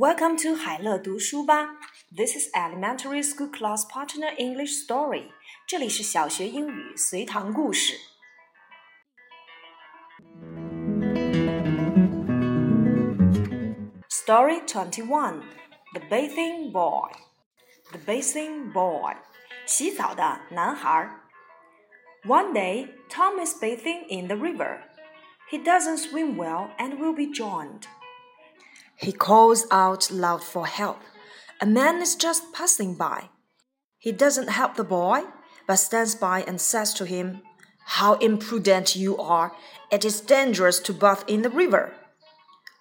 Welcome to 海乐读书吧。This is Elementary School Class Partner English Story。这里是小学英语随堂故事。Story Twenty One: The Bathing Boy. The Bathing Boy. 洗澡的男孩。One day, Tom is bathing in the river. He doesn't swim well and will be drowned. He calls out loud for help. A man is just passing by. He doesn't help the boy, but stands by and says to him, How imprudent you are! It is dangerous to bathe in the river.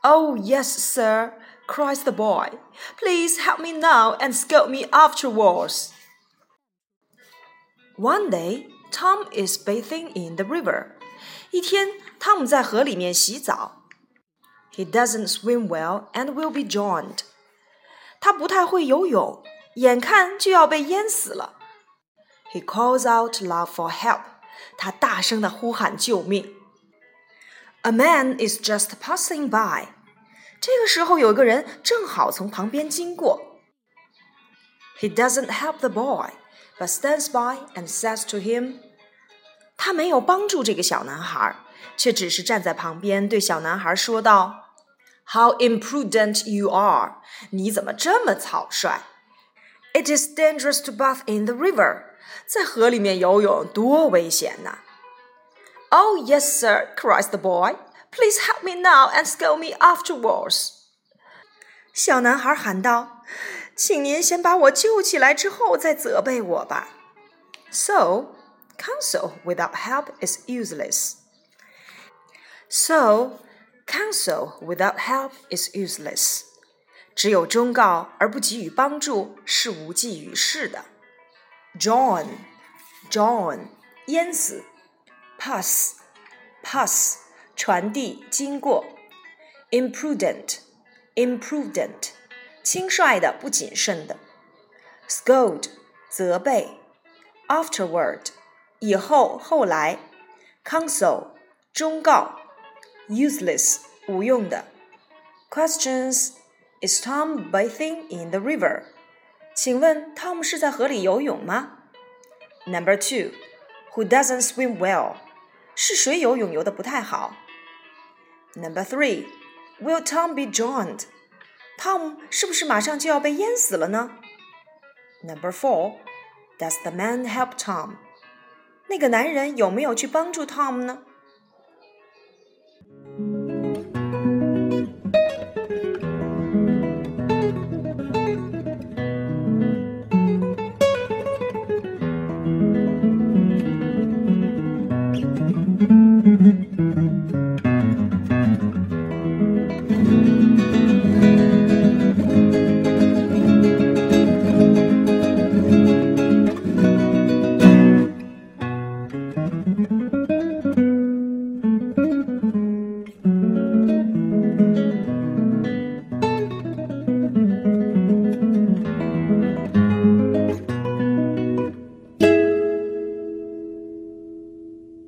Oh, yes, sir, cries the boy. Please help me now and scold me afterwards. One day, Tom is bathing in the river. 一天，汤姆在河里面洗澡。 he doesn't swim well and will be drowned. 他不太会游泳，眼看就要被淹死了。He calls out loud for help. 他大声的呼喊救命。A man is just passing by. 这个时候有个人正好从旁边经过。He doesn't help the boy, but stands by and says to him. 他没有帮助这个小男孩，却只是站在旁边对小男孩说道。how imprudent you are! 你怎么这么草率？It is dangerous to bathe in the river. 在河里面游泳多危险呐！Oh yes, sir, cries the boy. Please help me now and scold me afterwards. 小男孩喊道：“请您先把我救起来，之后再责备我吧。” So, counsel without help is useless. So, Counsel without help is useless. 只有忠告而不给予帮助是无济于事的。Drown, drown，淹死。Pass, pass，传递经过。Imprudent, imprudent，轻率的不谨慎的。Scold，责备。Afterward， 以后后来。Counsel，忠告。useless 无用的。Questions Is Tom bathing in the river? 请问汤姆是在河里游泳吗？Number two, Who doesn't swim well? 是谁游泳游的不太好？Number three, Will Tom be drowned? 汤姆是不是马上就要被淹死了呢？Number four, Does the man help Tom? 那个男人有没有去帮助 Tom 呢？